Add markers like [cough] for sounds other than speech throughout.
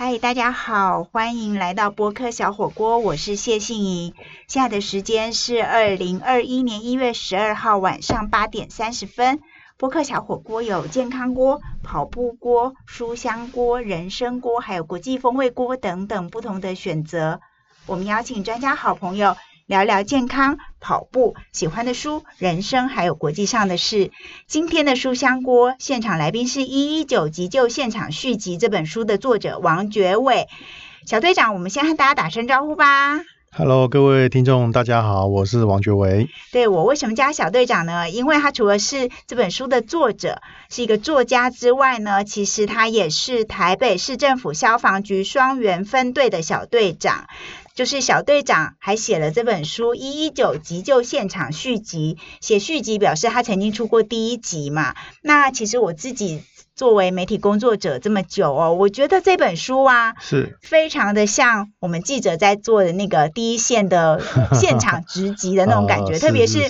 嗨，大家好，欢迎来到播客小火锅，我是谢杏怡。现在的时间是二零二一年一月十二号晚上八点三十分。播客小火锅有健康锅、跑步锅、书香锅、人参锅，还有国际风味锅等等不同的选择。我们邀请专家好朋友聊聊健康、跑步、喜欢的书、人生，还有国际上的事。今天的书香锅现场来宾是《一一九急救现场续集》这本书的作者王觉伟小队长。我们先和大家打声招呼吧。Hello，各位听众，大家好，我是王觉伟。对我为什么叫小队长呢？因为他除了是这本书的作者，是一个作家之外呢，其实他也是台北市政府消防局双元分队的小队长。就是小队长还写了这本书《一一九急救现场续集》，写续集表示他曾经出过第一集嘛。那其实我自己作为媒体工作者这么久哦，我觉得这本书啊，是非常的像我们记者在做的那个第一线的 [laughs] 现场直击的那种感觉，哦特别是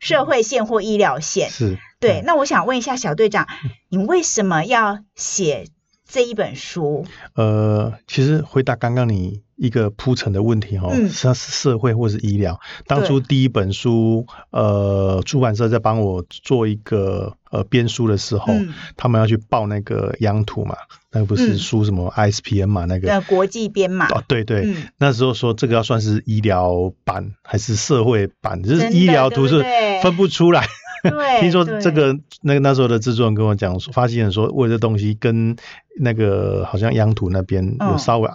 社会线或医疗线。是，对，嗯那我想问一下小队长，你为什么要写这一本书？呃，其实回答刚刚你一个铺陈的问题哈、哦，嗯。是它是社会或是医疗。当初第一本书，呃，出版社在帮我做一个呃编书的时候，嗯。他们要去报那个央图嘛，那个不是嗯。书什么 ISPN 嘛，那个。呃，国际编码。哦，对对，嗯。那时候说这个要算是医疗版还是社会版，就是医疗图是分不出来。对，[laughs] 听说对。这个那个那时候的制作人跟我讲说，发现人说为这东西跟那个好像央图那边嗯。有稍微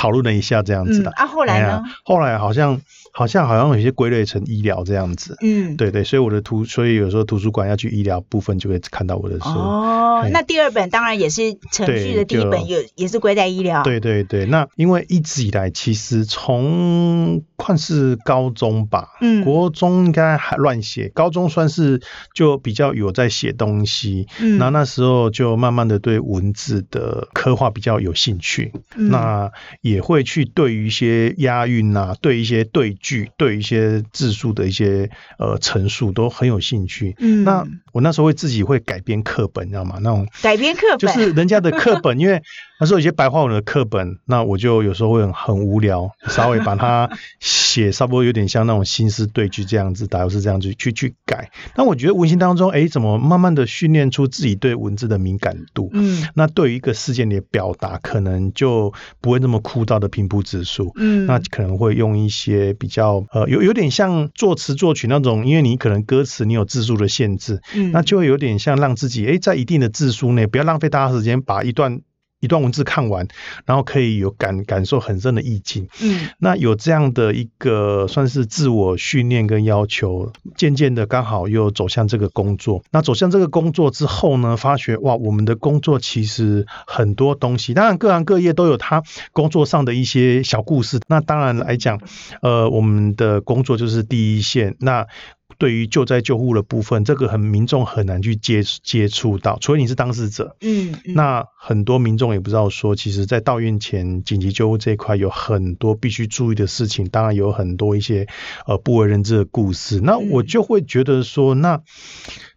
讨论了一下这样子的。嗯啊，后来哎呢呀？后来好像好像好像有些归类成医疗这样子。嗯，对对，所以我的图，所以有时候图书馆要去医疗部分就会看到我的书。哦，嘿那第二本当然也是程序的第一本，也也是归在医疗。，对对对，那因为一直以来，其实从看是高中吧，嗯国中应该还乱写，高中算是就比较有在写东西，嗯那那时候就慢慢的对文字的刻画比较有兴趣，嗯那也会去对于一些押韵啊，对一些对句，对一些字数的一些呃陈述都很有兴趣。嗯那我那时候会自己会改编课本，你知道吗？那种改编课本就，是人家的课本，因为那时候有些白话文的课本，那我就有时候会很很无聊，稍微把它 [laughs] 写差不多有点像那种新诗对句这样子，打油诗这样去去去改。那我觉得文心当中，哎，怎么慢慢的训练出自己对文字的敏感度？嗯那对于一个事件的表达，可能就不会那么枯燥的平铺直述。嗯，那可能会用一些比较呃有有点像作词作曲那种，因为你可能歌词你有字数的限制，嗯那就会有点像让自己诶在一定的字数内，不要浪费大家时间把一段一段文字看完，然后可以有感感受很深的意境。嗯那有这样的一个算是自我训练跟要求，渐渐的刚好又走向这个工作。那走向这个工作之后呢，发觉哇，我们的工作其实很多东西，当然各行各业都有他工作上的一些小故事。那当然来讲，呃，我们的工作就是第一线。那对于救灾救护的部分，这个很民众很难去接接触到，除非你是当事者。嗯，嗯那很多民众也不知道说，其实，在到院前紧急救护这一块有很多必须注意的事情，当然有很多一些呃不为人知的故事。那我就会觉得说，那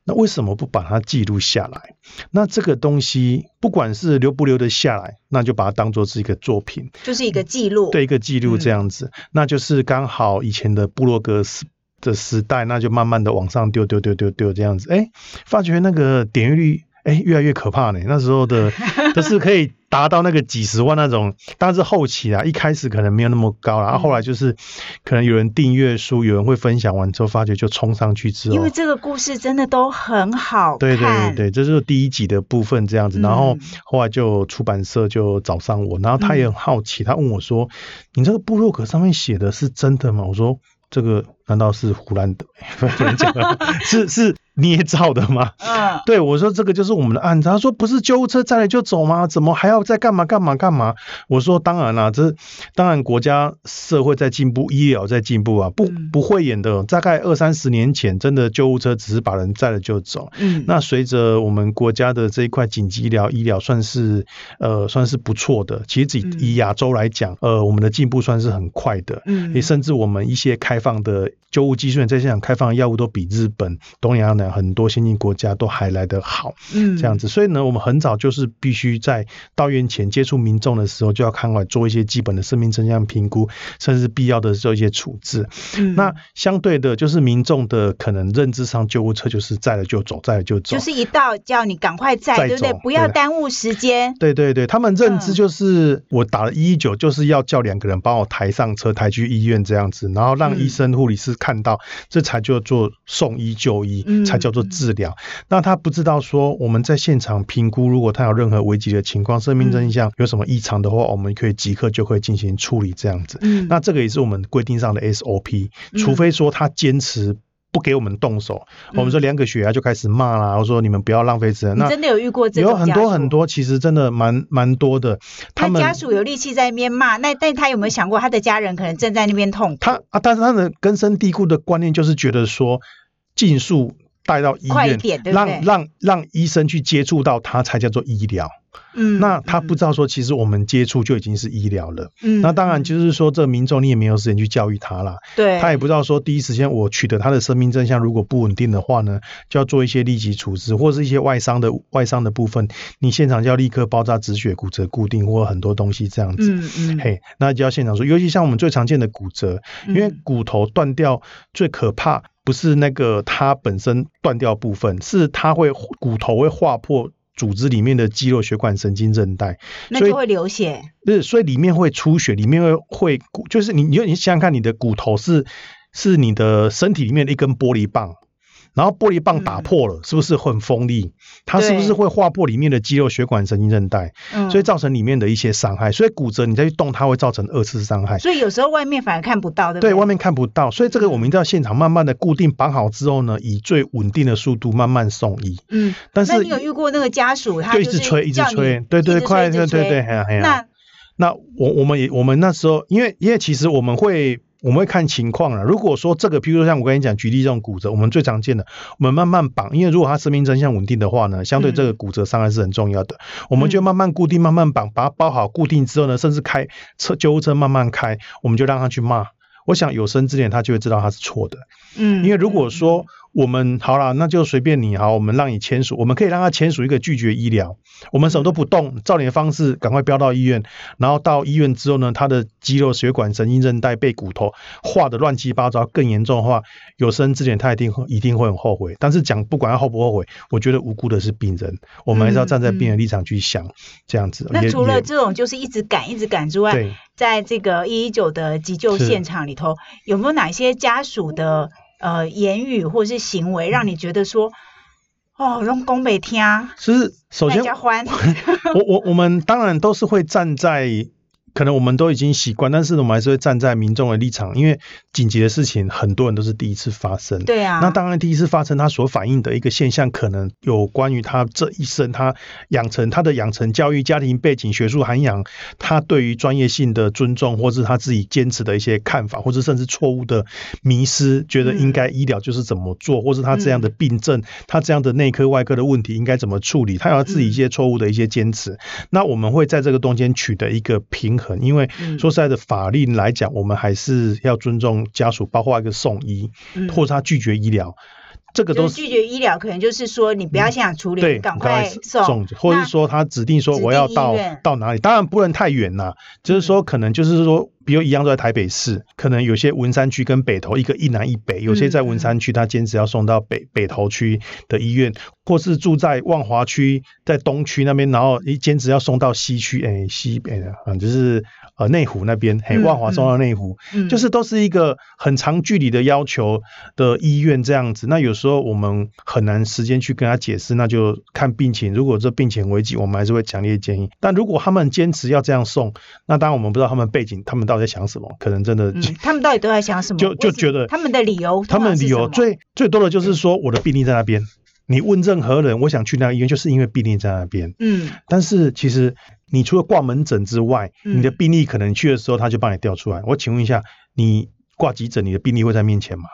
那为什么不把它记录下来？那这个东西不管是留不留得下来，那就把它当做是一个作品，就是一个记录。对一个记录嗯这样子。那就是刚好以前的布洛格时的时代，那就慢慢的往上丢丢丢丢丢这样子，哎，发觉那个点阅率。哎，越来越可怕呢。那时候的 [laughs] 都是可以达到那个几十万那种，但是后期啊，一开始可能没有那么高啦，然后后来就是可能有人订阅书，有人会分享完之后，发觉就冲上去之后，因为这个故事真的都很好看。对对对对，这就是第一集的部分这样子。然后嗯后来就出版社就找上我，然后他也很好奇，他问我说：“你这个部落格上面写的是真的吗？”我说：“这个难道是胡乱的？[laughs] 不能讲 [laughs] 了，是是捏造的吗？”嗯，对我说：“这个就是我们的案子。”他说：“不是救护车载了就走吗？怎么还要再干嘛干嘛干嘛？”我说：“当然啦，这当然国家社会在进步，医疗在进步啊，不嗯不会演的。大概二三十年前，真的救护车只是把人载了就走。嗯，那随着我们国家的这一块紧急医疗医疗算是呃算是不错的，其实以嗯以亚洲来讲，呃我们的进步算是很快的，嗯也甚至我们一些开放的救护技术在现场开放的药物都比日本、东南亚南很多先进国家都还来得好，嗯，这样子。所以呢，我们很早就是必须在到院前接触民众的时候，就要看管做一些基本的生命真相评估，甚至必要的做一些处置。嗯那相对的，就是民众的可能认知上，救护车就是在了就走，在了就走。就是一到叫你赶快载，载对不对？不要耽误时间。对对对，他们认知嗯就是我打了一一九，就是要叫两个人帮我抬上车，抬去医院这样子，然后让嗯医生、护理师看到，这才叫做送医就医，嗯才叫做治疗。那他不知道说我们在现场评估，如果他有任何危急的情况，生命真相有什么异常的话，我们可以即刻就会进行处理这样子。嗯，那这个也是我们规定上的 SOP，嗯除非说他坚持。不给我们动手，我们说量个血压就开始骂啦，我说你们不要浪费资源。那真的有遇过这种有很多很。多，其实真的蛮蛮多的。他们那家属有力气在那边骂，那但他有没有想过他的家人可能正在那边痛苦？他啊，但是他的根深蒂固的观念就是觉得说，尽速带到医院？让让让医生去接触到它才叫做医疗。嗯那他不知道说，其实我们接触就已经是医疗了。嗯，那当然就是说，这民众你也没有时间去教育他啦。对，他也不知道说第一时间我取得他的生命真相，如果不稳定的话呢，就要做一些立即处置，或是一些外伤的外伤的部分，你现场就要立刻包扎止血、骨折固定，或很多东西这样子。嗯嗯，嘿，那就要现场说，尤其像我们最常见的骨折，因为嗯骨头断掉最可怕不是那个它本身断掉部分，是它会骨头会划破组织里面的肌肉、血管、神经、韧带，所以那就会流血。是所以里面会出血，里面会会骨，就是你你你想想看，你的骨头是是你的身体里面的一根玻璃棒。然后玻璃棒打破了，是不是很锋利？它是不是对会划破里面的肌肉、血管、神经、韧带？嗯，所以造成里面的一些伤害。所以骨折你再去动它，会造成二次伤害。所以有时候外面反而看不到，对不对，对？外面看不到，所以这个我们一定要现场慢慢的固定绑好之后呢，以最稳定的速度慢慢送医。嗯，但是那你有遇过那个家属，他就一直催，一直催，对对，快，对对对。那那我我们也我们那时候，因为因为其实我们会我们会看情况了。如果说这个，譬如说像我跟你讲，举例这种骨折，我们最常见的，我们慢慢绑，因为如果他生命真相稳定的话呢，相对这个骨折伤害是很重要的，我们就慢慢固定，慢慢绑，把它包好固定之后呢，甚至开车救护车慢慢开，我们就让他去骂。我想有生之年他就会知道他是错的，嗯，因为如果说我们好了，那就随便你好，我们让你签署，我们可以让他签署一个拒绝医疗，我们什么都不动，照你的方式赶快飙到医院，然后到医院之后呢，他的肌肉、血管、神经、韧带被骨头划的乱七八糟，更严重的话，有生之年他一定会一定会很后悔。但是讲不管他后不后悔，我觉得无辜的是病人，我们还是要站在病人立场去想，这样子。那除了也这种就是一直赶一直赶之外，在这个一一九的急救是。现场里头，有没有哪些家属的呃言语或是行为，让你觉得说，哦，用宫北听，就是首先 [laughs] 我我我们当然都是会站在，可能我们都已经习惯，但是我们还是会站在民众的立场，因为紧急的事情很多人都是第一次发生。对啊，那当然，第一次发生，他所反映的一个现象，可能有关于他这一生他养成他的养成教育、家庭背景、学术涵养，他对于专业性的尊重，或是他自己坚持的一些看法，或者甚至错误的迷失，觉得应该医疗就是怎么做，或是他这样的病症，他这样的内科、外科的问题应该怎么处理，他有自己一些错误的一些坚持。那我们会在这个中间取得一个平衡，因为嗯。说实在的，法令来讲，我们还是要尊重家属，包括一个送医，嗯。或者他拒绝医疗，这个都就是拒绝医疗，可能就是说你不要现场处理，对，赶赶快送，或者是说他指定说我要到到哪里，当然不能太远呐，就是说可能就是说，比如一样都在台北市，可能有些文山区跟北投一个一南一北，有些在文山区他坚持要送到北北投区的医院，或是住在万华区在东区那边，然后一坚持要送到西区，哎西北的啊就是呃内湖那边，嘿嗯万华送到内湖，嗯就是都是一个很长距离的要求的医院这样子。那有时候我们很难时间去跟他解释，那就看病情。如果这病情危急，我们还是会强烈建议。但如果他们坚持要这样送，那当然我们不知道他们背景，他们到底在想什么，可能真的。嗯，他们到底都在想什么？就就觉得他们的理由，他们的理由最最最多的就是说我的病例在那边，你问任何人，我想去那个医院，就是因为病例在那边。嗯但是其实你除了挂门诊之外，嗯你的病例可能去的时候他就帮你调出来。我请问一下，你挂急诊，你的病例会在面前吗？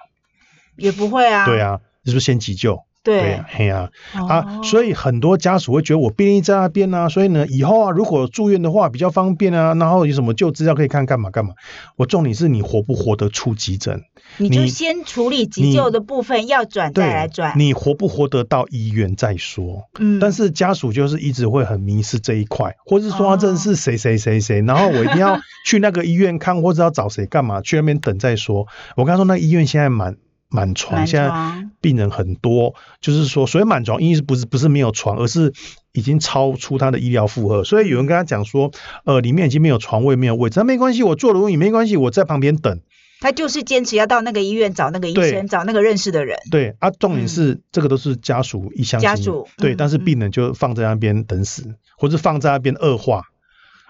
也不会啊，对，啊，是不是先急救？对啊，嘿呀、哦啊，所以很多家属会觉得我便利在那边啊，所以呢，以后啊，如果住院的话比较方便啊，然后有什么旧资料可以看，干嘛干嘛。我重点是你活不活得出急诊，你就先处理急救的部分，要转再来对转。你活不活得到医院再说。嗯，但是家属就是一直会很迷失这一块，或是说他真的哦是谁谁谁谁，然后我一定要去那个医院看，或者要找谁干嘛，去那边等再说。我刚说那医院现在满满床，现在病人很多，就是说所以满床，意思不是不是没有床，而是已经超出他的医疗负荷。所以有人跟他讲说，呃，里面已经没有床位，没有位置，那没关系，我坐轮椅没关系，我在旁边等。他就是坚持要到那个医院找那个医生，找那个认识的人。对啊，重点是、这个都是家属一厢情愿。家属对，嗯但是嗯。病人就放在那边等死，或者放在那边恶化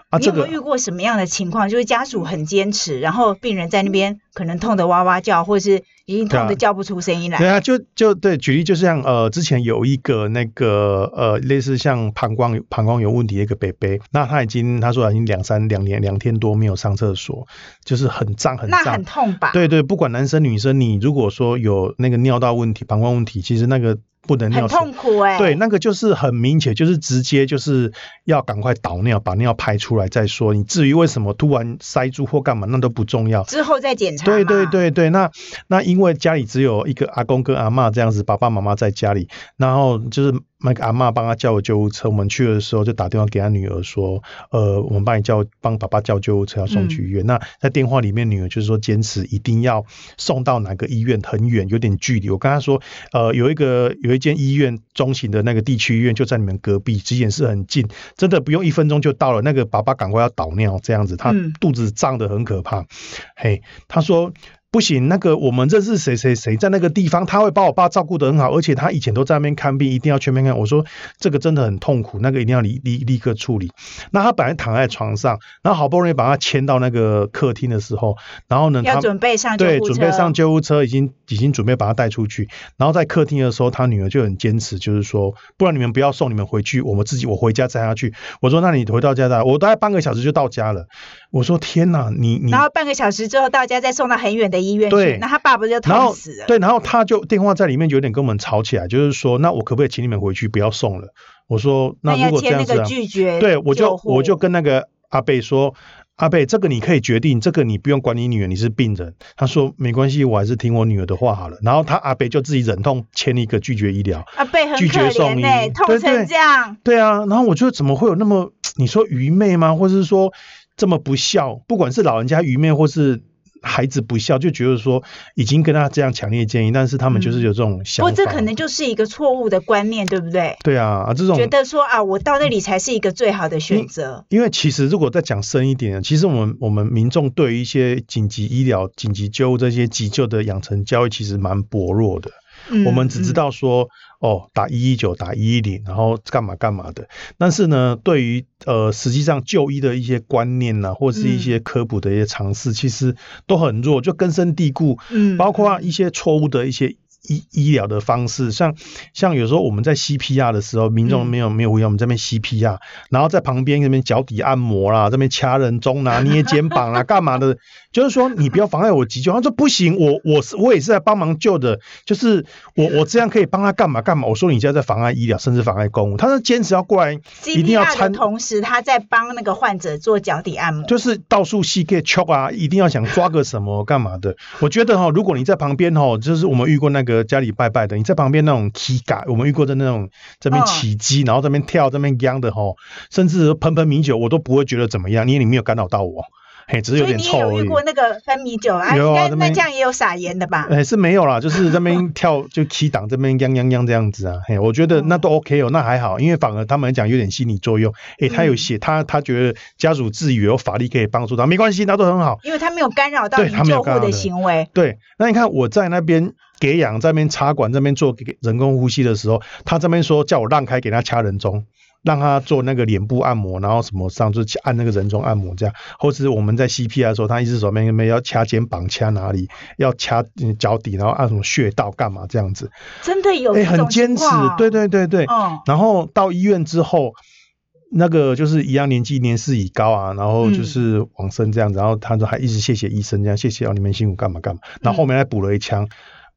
啊，这个你有没有遇过什么样的情况？就是家属很坚持，然后病人在那边可能痛得哇哇叫，或者是已经痛得叫不出声音来。对啊，就就对，举例就像呃，之前有一个那个呃，类似像膀胱膀胱有问题的一个北北，那他已经他说已经两三两年两天多没有上厕所，就是很胀很胀那很。痛吧？对对，不管男生女生，你如果说有那个尿道问题、膀胱问题，其实那个不能尿很痛苦哎、对，那个就是很明显，就是直接就是要赶快导尿，把尿排出来再说。你至于为什么突然塞住或干嘛，那都不重要。之后再检查。对对，对对，那那因为家里只有一个阿公跟阿妈这样子，爸爸妈妈在家里，然后就是那个阿嬷帮他叫了救护车，我们去的时候就打电话给他女儿说，呃，我们帮你叫帮爸爸叫救护车要送去医院。那在电话里面，女儿就是说坚持一定要送到哪个医院很远，有点距离。我跟他说，呃，有一个有一间医院中型的那个地区医院就在你们隔壁，急诊室很近，真的不用一分钟就到了。那个爸爸赶快要倒尿这样子，他嗯肚子胀得很可怕。嘿，他说。不行，那个我们认识谁谁谁在那个地方，他会把我爸照顾得很好，而且他以前都在那边看病，一定要全面看。我说这个真的很痛苦，那个一定要立立立刻处理。那他本来躺在床上，然后好不容易把他牵到那个客厅的时候，然后呢，要准备上救护车，对准备上救护车，已经已经准备把他带出去。然后在客厅的时候，他女儿就很坚持，就是说，不然你们不要送你们回去，我们自己我回家载他去。我说那你回到家的，我大概半个小时就到家了。我说天哪，你你然后半个小时之后到家，再送到很远的医院去，那他爸不就痛死了？对，然后他就电话在里面有点跟我们吵起来，就是说，那我可不可以请你们回去不要送了？我说那如要果这样子、拒绝对我就我就跟那个阿贝说。阿贝，这个你可以决定，这个你不用管你女儿，你是病人。他说没关系，我还是听我女儿的话好了。然后他阿贝就自己忍痛签一个拒绝医疗。阿贝很拒可绝送医痛成这样。对啊，然后我觉得怎么会有那么你说愚昧吗？或者是说这么不孝？不管是老人家愚昧，或是孩子不孝，就觉得说已经跟他这样强烈建议，但是他们就是有这种不想法。不这可能就是一个错误的观念，对不对？对啊，啊这种觉得说啊，我到那里才是一个最好的选择。因为其实如果再讲深一点，其实我们我们民众对于一些紧急医疗、紧急救护这些急救的养成教育，其实蛮薄弱的。嗯我们只知道说，哦，打一一九、打一一零，然后干嘛干嘛的。但是呢，对于呃实际上就医的一些观念呐、或是一些科普的一些尝试，其实都很弱，就根深蒂固。嗯包括一些错误的一些医医疗的方式，像像有时候我们在 CPR 的时候，民众嗯没有没有回应，我们这边 CPR，然后在旁边这边脚底按摩啦，这边掐人中啦、捏肩膀啦，[laughs] 干嘛的？就是说你不要妨碍我急救。他说不行，我我是我也是在帮忙救的，就是我我这样可以帮他干嘛干嘛。我说你现在在妨碍医疗，甚至妨碍公务。他说坚持要过来，一定要参同时，他在帮那个患者做脚底按摩。就是到处细 K 敲啊，一定要想抓个什么干嘛的。我觉得哈、如果你在旁边哈、就是我们遇过那个家里拜拜的，你在旁边那种踢嘎，我们遇过的那种这边嗯起鸡，然后这边跳这边秧的吼、甚至喷喷米酒，我都不会觉得怎么样，因为你没有干扰到我，嘿，只是有点臭而已。你有遇过那个喷米酒啊？有那这样也有撒盐的吧？哎，是没有啦，就是这边跳 [laughs] 就 key 档这边央央央这样子啊，嘿，我觉得那都 OK 哦，那还好，因为反而他们讲有点心理作用，哎，他有嗯写他他觉得家属治愈有法力可以帮助他，没关系，那都很好。因为他没有干扰到你救护的行为。对，那你看我在那边给氧，在那边插管，这边做人工呼吸的时候，他这边说叫我让开，给他掐人中，让他做那个脸部按摩，然后什么上就按那个人中按摩这样，或是我们在 CPR 的时候，他一只手没没要掐肩膀，掐哪里，要掐嗯脚底，然后按什么穴道干嘛这样子，真的有哎、这种很坚持对对对对，嗯，然后到医院之后，那个就是一样年纪年事已高啊，然后就是往生这样子，然后他说还一直谢谢医生这样，谢谢哦你们辛苦干嘛干嘛，然后后面还补了一枪。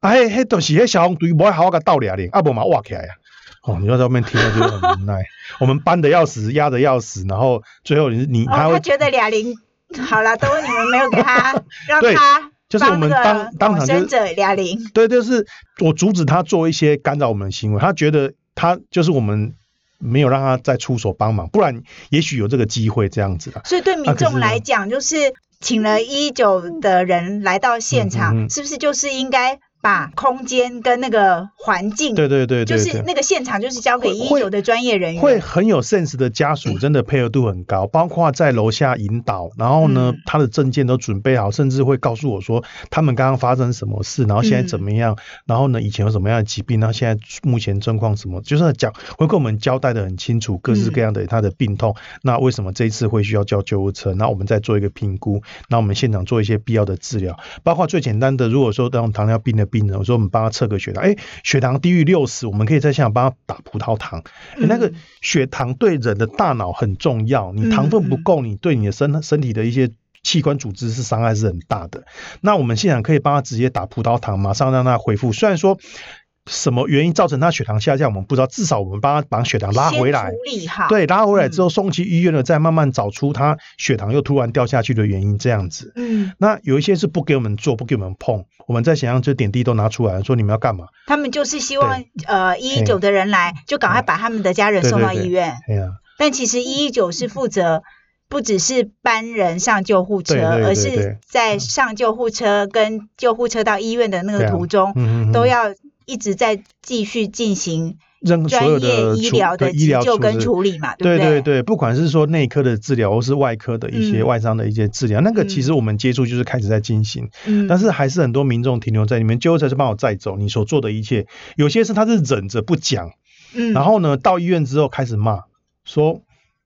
啊，迄迄就是迄消防队无好好甲斗俩咧，啊无嘛挖起来啊。哦，你要在外面听了就很无奈。[laughs] 我们搬的要死，压的要死，然后最后你你哦，他会他觉得哑铃好了，都是你们没有给他，[laughs] 让他就是我们当当场就者哑铃。对，就是我阻止他做一些干扰我们的行为，他觉得他就是我们没有让他再出手帮忙，不然也许有这个机会这样子的。所以对民众来讲，就是请了一九的人来到现场，是不是就是应该把空间跟那个环境，对对对对对，就是那个现场就是交给一会九的专业人员，会很有 sense 的家属，真的配合度很高，[clears throat] 包括在楼下引导，然后呢嗯，他的证件都准备好，甚至会告诉我说他们刚刚发生什么事，然后现在怎么样，然后呢，以前有什么样的疾病，然后现在目前状况什么，就是讲会跟我们交代的很清楚，各式各样的他的病痛，那为什么这一次会需要叫救护车？那我们再做一个评估，那我们现场做一些必要的治疗，包括最简单的，如果说那种糖尿病的病人，我说我们帮他测个血糖，哎，血糖低于六十，我们可以在现场帮他打葡萄糖。嗯那个血糖对人的大脑很重要，你糖分不够，你对你的身身体的一些器官组织是伤害是很大的。那我们现场可以帮他直接打葡萄糖，马上让他恢复。虽然说什么原因造成他血糖下降，我们不知道，至少我们帮他把血糖拉回来。对，拉回来之嗯后送去医院了，再慢慢找出他血糖又突然掉下去的原因，这样子。嗯，那有一些是不给我们做，不给我们碰，我们在想象这点滴都拿出来，说你们要干嘛？他们就是希望呃一一九的人来，就赶快把他们的家人送到医院。对呀，但其实一一九是负责不只是搬人上救护车，对对对而是在上救护车跟救护车到医院的那个途中，都要一直在继续进行任所专有的处业医疗的医疗急救跟处理嘛，不对对对？对，不管是说内科的治疗，或是外科的一些嗯。外伤的一些治疗，那个其实嗯我们接触就是开始在进行，嗯，但是还是很多民众停留在你们，救护车是帮我载走，你所做的一切，有些是他是忍着不讲，嗯，然后呢到医院之后开始骂，说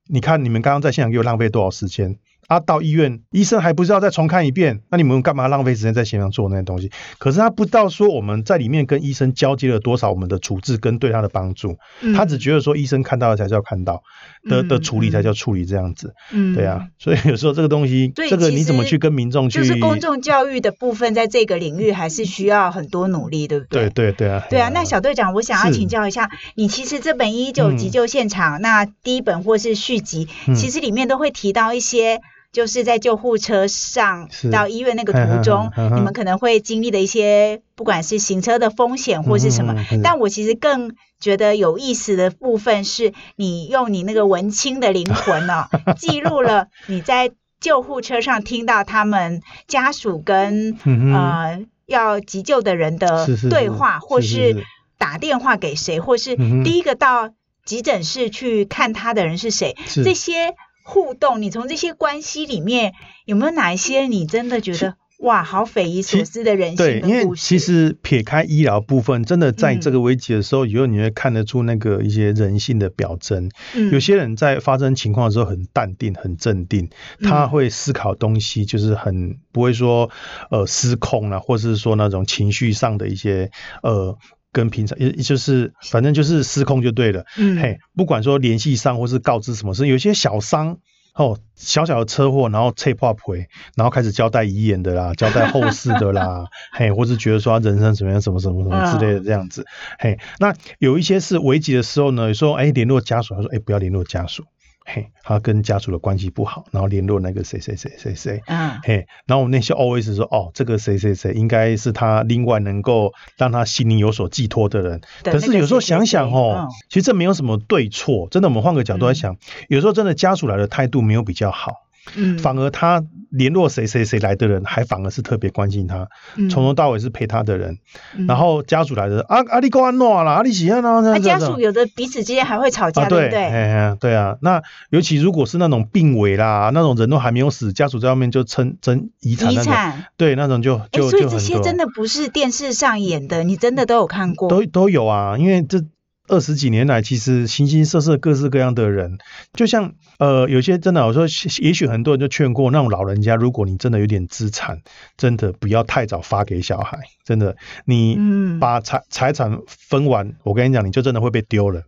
你看你们刚刚在现场给我浪费多少时间。啊，到医院，医生还不知道再重看一遍？那你们干嘛浪费时间在现场做那些东西？可是他不知道说我们在里面跟医生交接了多少我们的处置跟对他的帮助，嗯他只觉得说医生看到的才叫看到，的的嗯处理才嗯叫处理这样子，嗯对啊，所以有时候这个东西，这个你怎么去跟民众去？就是公众教育的部分，在这个领域还是需要很多努力，对不对对对对啊，对啊，那小队长，我想要请教一下，你其实这本《一九嗯急救现场》那第一本或是续集，嗯其实里面都会提到一些。就是在救护车上到医院那个途中，你们可能会经历的一些，不管是行车的风险或是什么。但我其实更觉得有意思的部分是，你用你那个文青的灵魂哦，[laughs] 记录了你在救护车上听到他们家属跟嗯呃要急救的人的对话，或是是是。是打电话给谁，或是第一个到急诊室去看他的人是谁，是。这些互动，你从这些关系里面有没有哪一些你真的觉得哇，好匪夷所思的人对，因为性的故事？其实撇开医疗部分，真的在嗯这个危机的时候，以后你会看得出那个一些人性的表征。嗯有些人在发生情况的时候很淡定、很镇定，他嗯会思考东西，就是很不会说呃失控啊，或是说那种情绪上的一些呃。跟平常也也就是反正就是失控就对了，嗯。嘿，不管说联系上或是告知什么事，有些小伤哦，小小的车祸，然后切破赔，然后开始交代遗言的啦，交代后事的啦，[laughs] 嘿，或是觉得说他人生怎么样，什么什么什么之类的这样子，嘿，那有一些是危急的时候呢，说哎联络家属，他说哎不要联络家属，嘿，他跟家属的关系不好，然后联络那个谁谁谁谁谁，嗯。嘿，然后我们那些 always 说，哦，这个谁谁谁应该是他另外能够让他心里有所寄托的人。可是有时候想想哦，嗯其实这没有什么对错，真的，我们换个角度来想，有时候真的家属来的态度没有比较好，嗯，反而他联络谁谁谁来的人，还反而是特别关心他，嗯。从头到尾是陪他的人。嗯。然后家属来的啊啊，你公安诺啦，啊你喜欢啊，那这样子。家属有的彼此之间还会吵架，啊，对，对不对？哎呀，对啊，那尤其如果是那种病危啦，那种人都还没有死，家属在外面就争争遗产遗产，对，那种就就，就所以这些真的不是电视上演的，你真的都有看过？都都有啊，因为这二十几年来，其实形形色色、各式各样的人，就像呃，有些真的，我说，也许很多人就劝过那种老人家，如果你真的有点资产，真的不要太早发给小孩，真的，你嗯把财财产分完，我跟你讲，你就真的会被丢了。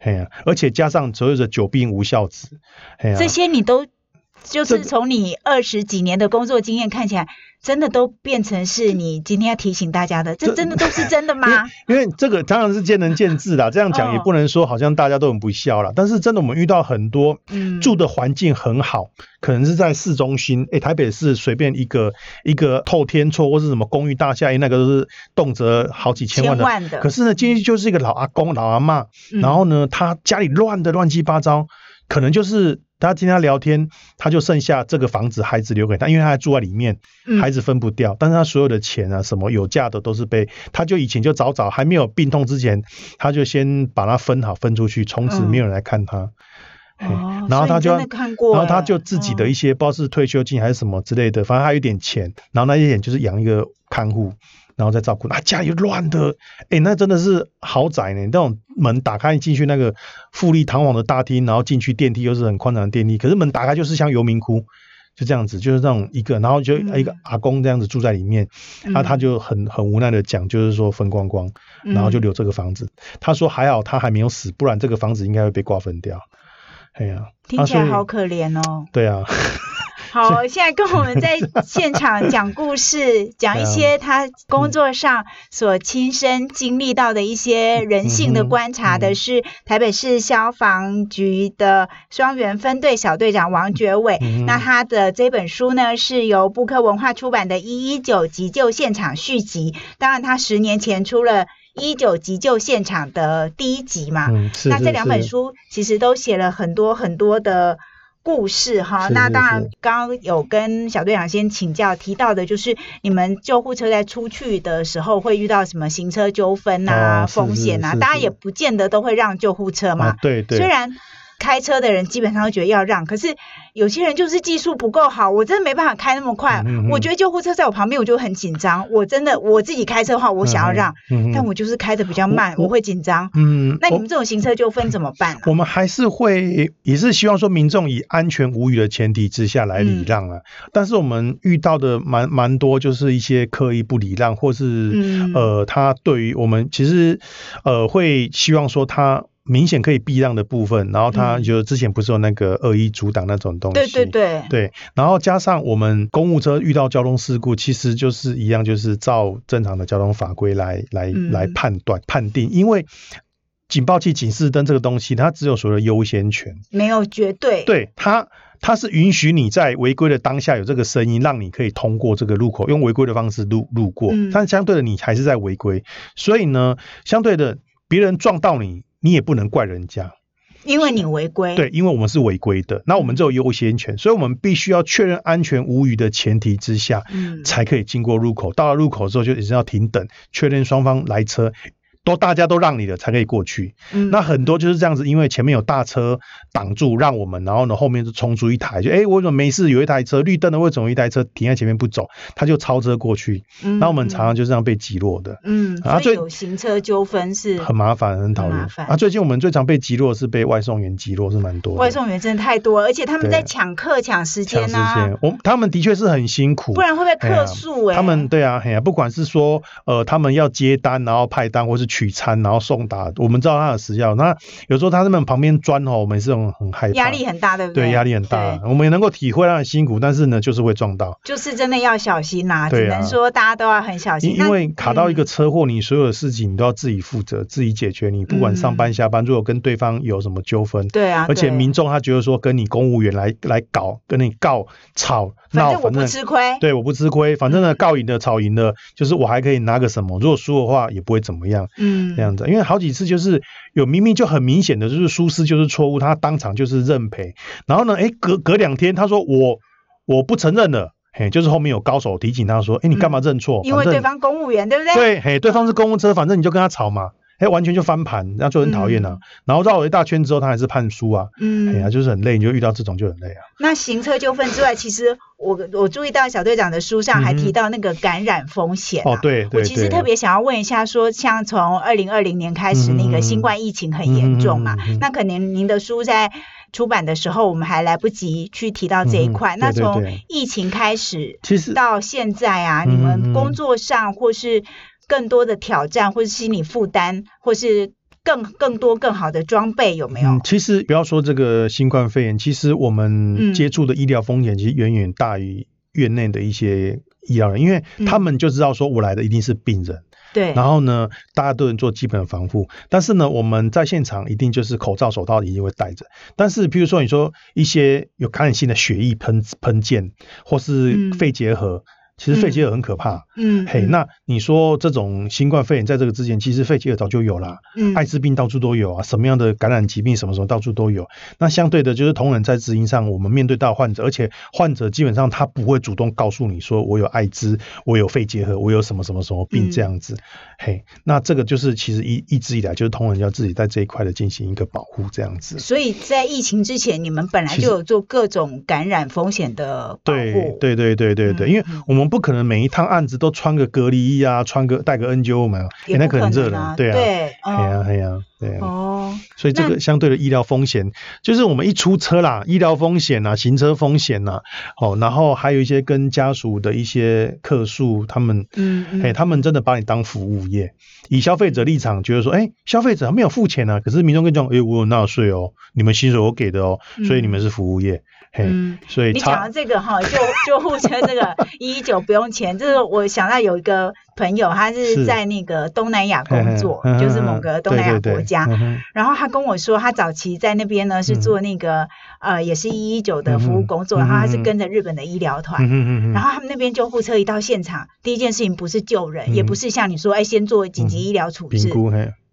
哎呀，而且加上所有的久病无孝子，哎呀，这些你都就是从你二十几年的工作经验看起来，真的都变成是你今天要提醒大家的，这这真的都是真的吗？[laughs] 因为这个当然是见仁见智啦，[laughs] 这样讲也哦不能说好像大家都很不孝啦。但是真的我们遇到很多嗯住的环境很好，可能是在市中心，诶，台北市随便一个一个透天厝或是什么公寓大厦，那个都是动辄好几千万的。可是呢，进去就是一个老阿公、老阿妈，嗯然后呢，他家里乱的乱七八糟，可能就是他今天聊天，他就剩下这个房子，孩子留给他，因为他还住在里面，嗯。孩子分不掉，但是他所有的钱啊，什么有价的都是被，他就以前就早早还没有病痛之前，他就先把它分好分出去，从此嗯。没有人来看他。嘿哦，然后他就看过欸，然后他就自己的一些不知道是退休金还是什么之类的，反正他有点钱，然后那些钱就是养一个看护，然后再照顾。啊，家里乱的，哎，那真的是豪宅呢。那种门打开进去那个富丽堂皇的大厅，然后进去电梯又是很宽敞的电梯，可是门打开就是像游民窟。就这样子，就是这种一个，然后就嗯一个阿公这样子住在里面，嗯那、他就很很无奈的讲，就是说分光光，然后就留这个房子。他说还好他还没有死，不然这个房子应该会被瓜分掉。哎呀、听起来好可怜哦。对啊，好，现在跟我们在现场讲故事，[laughs] 讲一些他工作上所亲身经历到的一些人性的观察的是台北市消防局的双元分队小队长王觉伟。那他的这本书呢，是由布克文化出版的《一一九急救现场续集》，当然他十年前出了。一九急救现场的第一集嘛，嗯，是是那这两本是书其实都写了很多很多的故事哈。那当然，刚刚有跟小队长先请教提到的，就是你们救护车在出去的时候会遇到什么行车纠纷啊、哦风险啊，是是大家也不见得都会让救护车嘛。哦，对对，虽然开车的人基本上都觉得要让，可是有些人就是技术不够好，我真的没办法开那么快。嗯嗯嗯我觉得救护车在我旁边，我就很紧张。我真的我自己开车的话，我想要让，但我就是开的比较慢，我我会紧张。嗯，那你们这种行车纠纷怎么办啊？我们还是会，也是希望说民众以安全无虞的前提之下来礼让啊。但是我们遇到的蛮蛮多，就是一些刻意不礼让，或是、嗯呃，他对于我们其实呃会希望说他。明显可以避让的部分，然后他嗯就之前不是有那个恶意阻挡那种东西，对对对，对，然后加上我们公务车遇到交通事故，其实就是一样，就是照正常的交通法规来来嗯来判断判定，因为警报器、警示灯这个东西，它只有所谓的优先权，没有绝对。对它。它是允许你在违规的当下有这个声音，让你可以通过这个路口，用违规的方式路路过。嗯但相对的，你还是在违规，所以呢，相对的，别人撞到你，你也不能怪人家。因为你违规。对，因为我们是违规的，那我们就有优先权，所以我们必须要确认安全无虞的前提之下，嗯，才可以经过入口。到了入口之后，就一定要停等，确认双方来车都大家都让你了，才可以过去。嗯那很多就是这样子，因为前面有大车挡住让我们，然后呢后面就冲出一台，就哎我怎么没事？有一台车绿灯的，为什么有一台车停在前面不走？他就超车过去，嗯那我们常常就这样被击落的。嗯，啊最有行车纠纷是很麻烦，很讨厌啊！最近我们最常被击落是被外送员击落，是蛮多的。外送员真的太多了，而且他们在抢客抢时间啊，间，我他们的确是很辛苦，不然会被客诉哎。他们对啊，不管是说呃，他们要接单，然后派单，或是取餐，然后送达，我们知道他的时效。那有时候他们旁边钻哦，我们也是很很害怕，压力很大，对不对，对压力很大。我们也能够体会他的辛苦，但是呢，就是会撞到，就是真的要小心呐，只对啊能说大家都要很小心。因为卡到一个嗯车祸，你所有的事情你都要自己负责，自己解决。你不管上班下班，如果跟对方有什么纠纷，对啊，而且民众他觉得说跟你公务员来来搞，跟你告吵闹，反正我不吃亏，对，我不吃亏，反正呢，告赢的、吵赢的，就是我还可以拿个什么。如果输的话，也不会怎么样，嗯，这样子。因为好几次就是有明明就很明显的，就是疏失就是错误，他当场就是认赔。然后呢，哎，隔隔两天他说我我不承认了，嘿，就是后面有高手提醒他说，诶，你干嘛认错？嗯因为对方公务员，对不对？对，嘿，对方是公务车，反正你就跟他吵嘛。哎，完全就翻盘，那就很讨厌啊。嗯然后绕了一大圈之后，他还是判输啊。嗯哎呀，嗯，就是很累，你就遇到这种就很累啊。那行车纠纷之外，其实我我注意到小队长的书上还提到那个感染风险啊哦，对对我其实特别想要问一下说像从二零二零年开始，嗯那个新冠疫情很严重嘛，那可能您的书在出版的时候，我们还来不及去提到这一块。那从疫情开始其实到现在啊，嗯你们嗯工作上或是更多的挑战，或是心理负担，或是更更多更好的装备有没有？嗯，其实不要说这个新冠肺炎，其实我嗯们接触的医疗风险其实远远大于院内的一些医疗人，因为他们就知道说我来的一定是病人。对，然后呢，大家都能做基本的防护，但是呢，我们在现场一定就是口罩、手套一定会戴着。但是，比如说你说一些有感染性的血液喷喷溅，或是肺结核。其实肺结核很可怕，嗯，嘿，那你说这种新冠肺炎在这个之前，其实肺结核早就有了，嗯，艾滋病到处都有啊，什么样的感染疾病什么什么到处都有。那相对的，就是同仁在执行上，我们面对到患者，而且患者基本上他不会主动告诉你说我有艾滋，我有肺结核，我有什么什么什么病这样子，嘿，那这个就是其实一一直以来就是同仁要自己在这一块的进行一个保护这样子。所以在疫情之前，你们本来就有做各种感染风险的保护，对对对对对对，因为我们不可能每一趟案子都穿个隔离衣啊，穿个戴个 N 九五嘛，那可能热了，对啊，对，哎呀哎呀，对哦，所以这个相对的医疗风险，就是我们一出车啦，医疗风险呐，行车风险呐，哦，然后还有一些跟家属的一些客诉，他们，嗯，哎，他们真的把你当服务业，以消费者立场觉得说，哎，消费者没有付钱啊，可是民众跟讲，哎，我有纳税哦，你们薪水我给的哦，所以你们是服务业。嗯，所以你讲到这个哈，救救护车这个 [laughs] 一一九不用钱，就是我想到有一个朋友，他是在那个东南亚工作，就是某个东南亚国家，然后他跟我说，他早期在那边呢是做那个呃，也是一一九的服务工作，然后他是跟着日本的医疗团，然后他们那边救护车一到现场，第一件事情不是救人，也不是像你说，哎，先做紧急医疗处置，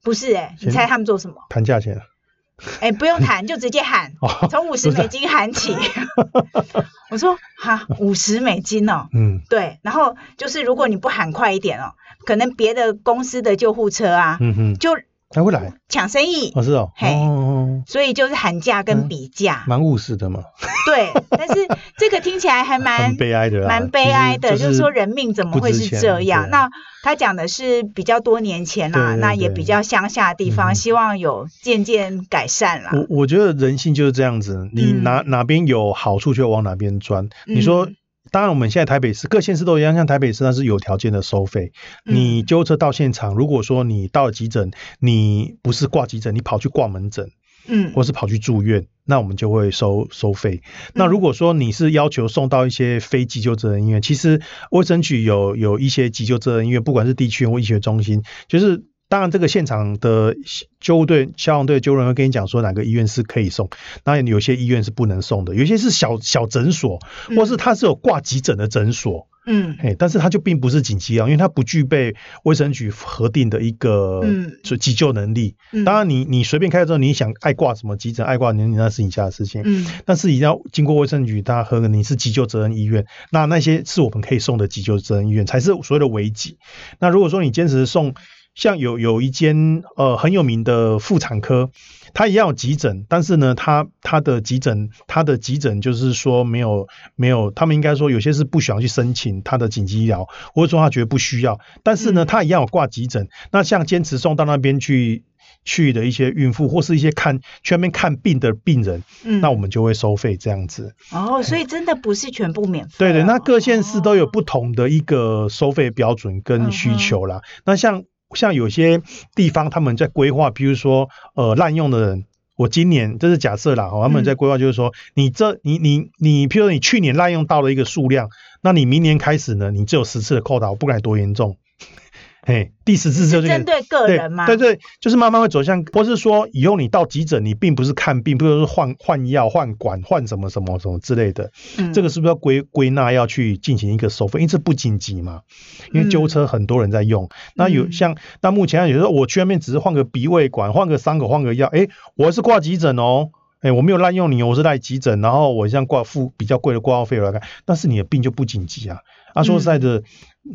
不是哎，你猜他们做什么？谈价钱。哎，不用谈，就直接喊，从五十美金喊起。[laughs] 我说哈，五十美金哦，嗯，对。然后就是如果你不喊快一点哦，可能别的公司的救护车啊，嗯哼，就。他会来？抢生意，哦是哦，嘿，所以就是喊价跟比价，蛮务实的嘛。[laughs] 对，但是这个听起来还蛮悲哀的，蛮悲哀的，就是说人命怎么会是这样？那他讲的是比较多年前啦，那也比较乡下的地方，希望有渐渐改善啦。我我觉得人性就是这样子，你哪哪边有好处就往哪边钻。你说。当然，我们现在台北市各县市都一样，像台北市它是有条件的收费。你救护车到现场，如果说你到了急诊，你不是挂急诊，你跑去挂门诊，嗯，或是跑去住院，那我们就会收收费。那如果说你是要求送到一些非急救责任医院，其实卫生局有有一些急救责任医院，不管是地区或医学中心，就是。当然，这个现场的救护队、消防队救护人会跟你讲说哪个医院是可以送，当然有些医院是不能送的，有些是小小诊所，或是它是有挂急诊的诊所，嗯，嘿，但是它就并不是紧急啊，因为它不具备卫生局核定的一个急救能力。当然，你你随便开之后，你想爱挂什么急诊，爱挂你那是你家的事情，嗯，但是一定要经过卫生局，它和你是急救责任医院，那那些是我们可以送的急救责任医院，才是所谓的危急。那如果说你坚持送，像有有一间呃很有名的妇产科，它一样有急诊，但是呢，它它的急诊它的急诊就是说没有没有，他们应该说有些是不喜欢去申请它的紧急医疗，或者说他觉得不需要，但是呢，他一样有挂急诊。那像坚持送到那边去去的一些孕妇，或是一些看去那边看病的病人，嗯，那我们就会收费这样子。哦，所以真的不是全部免费。对对，那各县市都有不同的一个收费标准跟需求啦。那像。像有些地方他们在规划，比如说呃滥用的人，我今年这是假设啦，他们在规划就是说，你这你你你，譬如说你去年滥用到了一个数量，那你明年开始呢，你只有十次的扣打，我不管多严重。嘿，第十次就是针对个人吗？对对，就是慢慢会走向，不是说以后你到急诊，你并不是看病，不是换换药、换管、换什么什么什么之类的。嗯，这个是不是要归归纳要去进行一个收费？因为这不紧急嘛，因为救护车很多人在用。那有像那目前有时候我去那边只是换个鼻胃管、换个伤口、换个药，哎，我是挂急诊哦，哎，我没有滥用你，我是来急诊，然后我像挂付比较贵的挂号费来看，但是你的病就不紧急啊。啊，说实在的。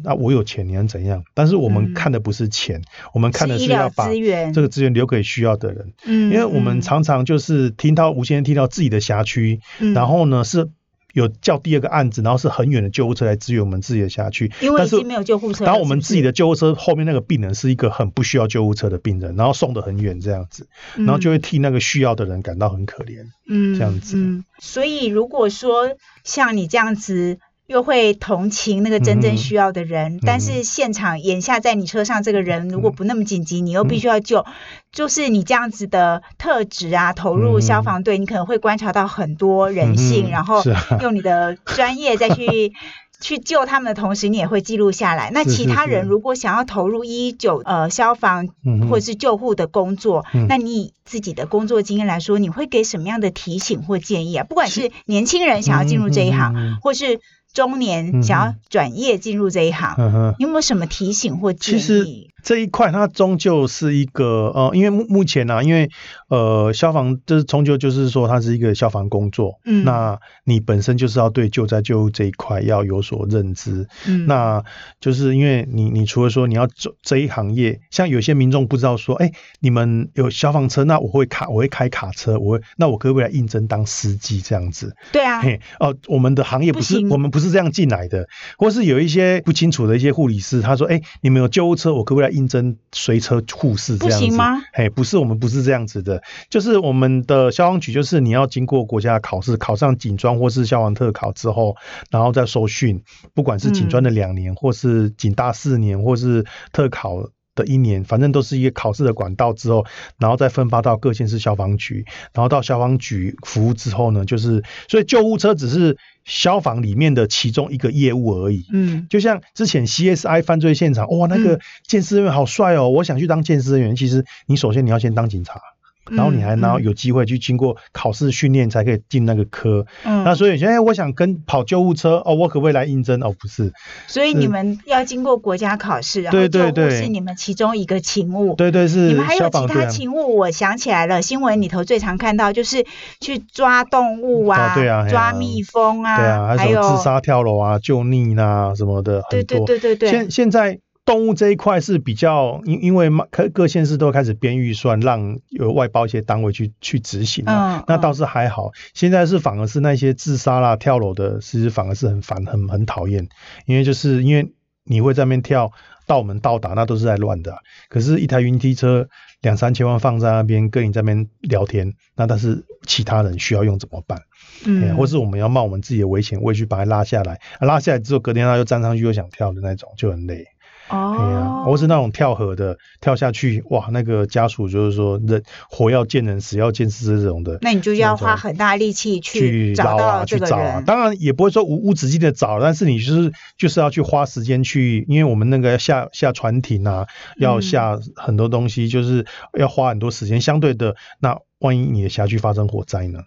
那我有钱，你能怎样？但是我们看的不是钱，我们看的是要把这个资源留给需要的人。嗯，因为我们常常就是听到无限听到自己的辖区，然后呢是有叫第二个案子，然后是很远的救护车来支援我们自己的辖区。因为已经没有救护车。然后我们自己的救护车后面那个病人是一个很不需要救护车的病人，然后送的很远这样子，然后就会替那个需要的人感到很可怜。嗯，这样子。所以如果说像你这样子。又会同情那个真嗯正需要的人，但是现场眼下在你车上这个人如果不那么紧急，你又必须要救，就是你这样子的特质啊，投入嗯消防队，你可能会观察到很多人性，嗯然后用你的专业再去。去救他们的同时，你也会记录下来。那其他人如果想要投入一九呃消防或者是救护的工作，嗯那你以自己的工作经验来说，你会给什么样的提醒或建议啊？不管是年轻人想要进入这一行，或是中年想要转业进入这一行，嗯。你有没有什么提醒或建议？这一块它终究是一个呃，因为目目前呢、啊，因为呃消防就是终究就是说它是一个消防工作，嗯。那你本身就是要对救灾救护这一块要有所认知，嗯，那就是因为你你除了说你要走这一行业，像有些民众不知道说，哎，你们有消防车，那我会卡我会开卡车，我会那我可不可以来应征当司机？这样子？对啊，嘿，哦，我们的行业不是不我们不是这样进来的，或是有一些不清楚的一些护理师，他说，哎，你们有救护车，我可不可以来应征随车护士这样子？吗？嘿，不是，我们不是这样子的，就是我们的消防局，就是你要经过国家的考试，考上警专或是消防特考之后，然后再受训，不管是警专的两年，或是警大四年，或是特考。的一年，反正都是一个考试的管道之后，然后再分发到各县市消防局，然后到消防局服务之后呢，就是所以救护车只是消防里面的其中一个业务而已。嗯就像之前 CSI 犯罪现场，哇，那嗯个鉴识人员好帅哦，我想去当鉴识人员。其实你首先你要先当警察，然后你还然后有机会去经过考试训练才可以进那个科。嗯，那所以现在我想跟跑救护车哦，我可不可以来应征？哦，不是，所以你们要经过国家考试，然后对对救护是你们其中一个勤务。对对是你们还有其他。勤务，我想起来了，新闻里头最常看到就是去抓动物啊，哦对啊抓蜜蜂啊，对啊，还还有自杀跳楼啊、救溺啊什么的，对很多。对对对对，现现在动物这一块是比较，因因为嘛各各县市都开始编预算，让有外包一些单位去去执行啊、嗯那倒是还好。现在是反而是那些自杀啦、跳楼的，其实反而是很烦、很很讨厌，因为就是因为你会在那边跳。到我们到达，那都是在乱的啊、可是，一台云梯车两三千万放在那边，跟你在那边聊天，那但是其他人需要用怎么办？嗯欸，或是我们要冒我们自己的危险，我也去把它拉下来，啊拉下来之后，隔天他又站上去又想跳的那种，就很累。哦，或是那种跳河的，跳下去，哇，那个家属就是说人活要见人，死要见尸这种的，那你就要花很大力气去找啊，去找啊。人。当然也不会说无无止境的找，但是你就是就是要去花时间去，因为我们那个要下下船艇啊，要嗯下很多东西，就是要花很多时间。相对的，那万一你的辖区发生火灾呢？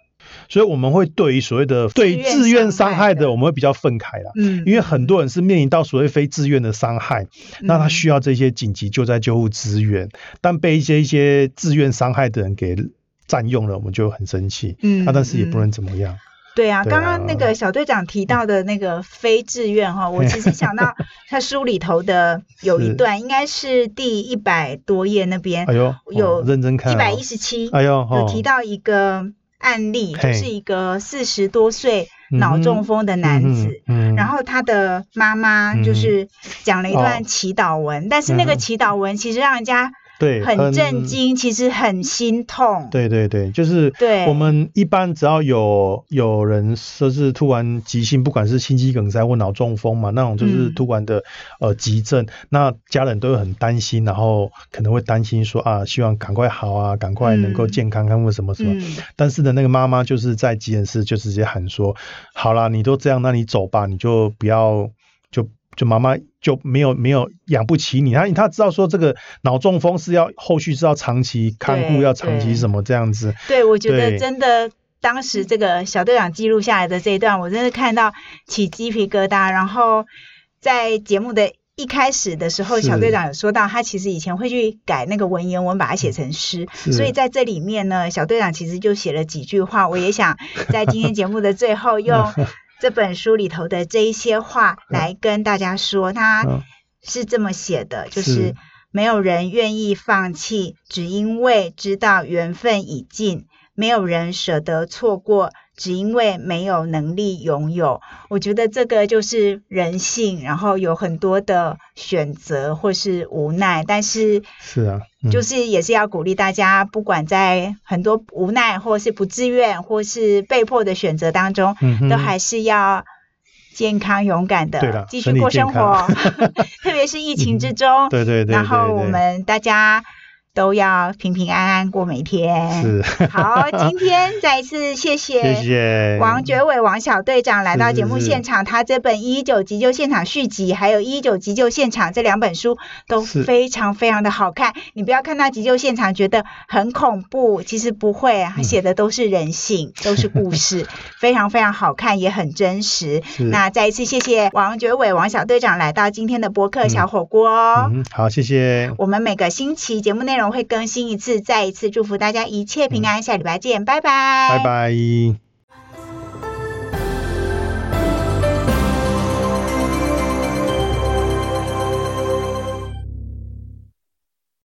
所以我们会对于所谓的对自愿伤害的我们会比较愤慨啦。嗯，因为很多人是面临到所谓非自愿的伤害，那他需要要这些紧急救灾救护资源，但被一些一些自愿伤害的人给占用了，我们就很生气。嗯那、但是也不嗯能怎么样。对啊，刚刚那啊个小队长提到的那个非自愿哈，我其实想到他书里头的有一段，[laughs] 应该是第一百多页那边哎，呦，有哦认真看、哦，一百一十七，哎呦，有提到一个案例，就是一个四十多岁脑中风的男子。嗯，嗯然后他的妈妈就是讲了一段哦。祈祷文，但是那个嗯祈祷文其实让人家对很震。惊，其实很心痛。对对对，就是对我们一般只要有有人说是突然急性，不管是心肌梗塞或脑中风嘛，那种就是嗯突然的、呃急症，那家人都会很担心，然后可能会担心说啊，希望赶快好啊，赶快能够嗯健康康或什么什么。嗯但是呢，那个妈妈就是在急诊室就直接喊说：“好啦，你都这样，那你走吧，你就不要就就妈妈就没有没有养不起你。他他知道说这个脑中风是要后续是要长期看护，要长期什么这样子。对，我觉得真的，当时这个小队长记录下来的这一段，我真的看到起鸡皮疙瘩。然后在节目的一开始的时候，小队长有说到，他其实以前会去改那个文言文，把它写成诗。所以在这里面呢，小队长其实就写了几句话。我也想在今天节目的最后，用 [laughs] 这本书里头的这一些话来跟大家说，他嗯。是这么写的，就是是。没有人愿意放弃，只因为知道缘分已尽；没有人舍得错过，只因为没有能力拥有。我觉得这个就是人性，然后有很多的选择或是无奈，但是是啊，嗯。就是也是要鼓励大家，不管在很多无奈或是不自愿或是被迫的选择当中，嗯都还是要健康勇敢的继续过生活，[laughs] 特别是疫情之中，[laughs] 对对对对然后我们大家都要平平安安过每天。是，好，今天再一次谢谢谢谢王觉伟王小队长来到节目是是现场，他这本《一一九急救现场续集》还有《一一九急救现场》这两本书都非常非常的好看。你不要看到急救现场觉得很恐怖，其实不会写的都是人性，[laughs] 都是故事，非常非常好看，也很真实。那再一次谢谢王觉伟王小队长来到今天的播客小火锅哦。嗯，好，谢谢，我们每个星期节目内容会更新一次，再一次祝福大家一切平安，下礼拜见，拜拜，拜拜。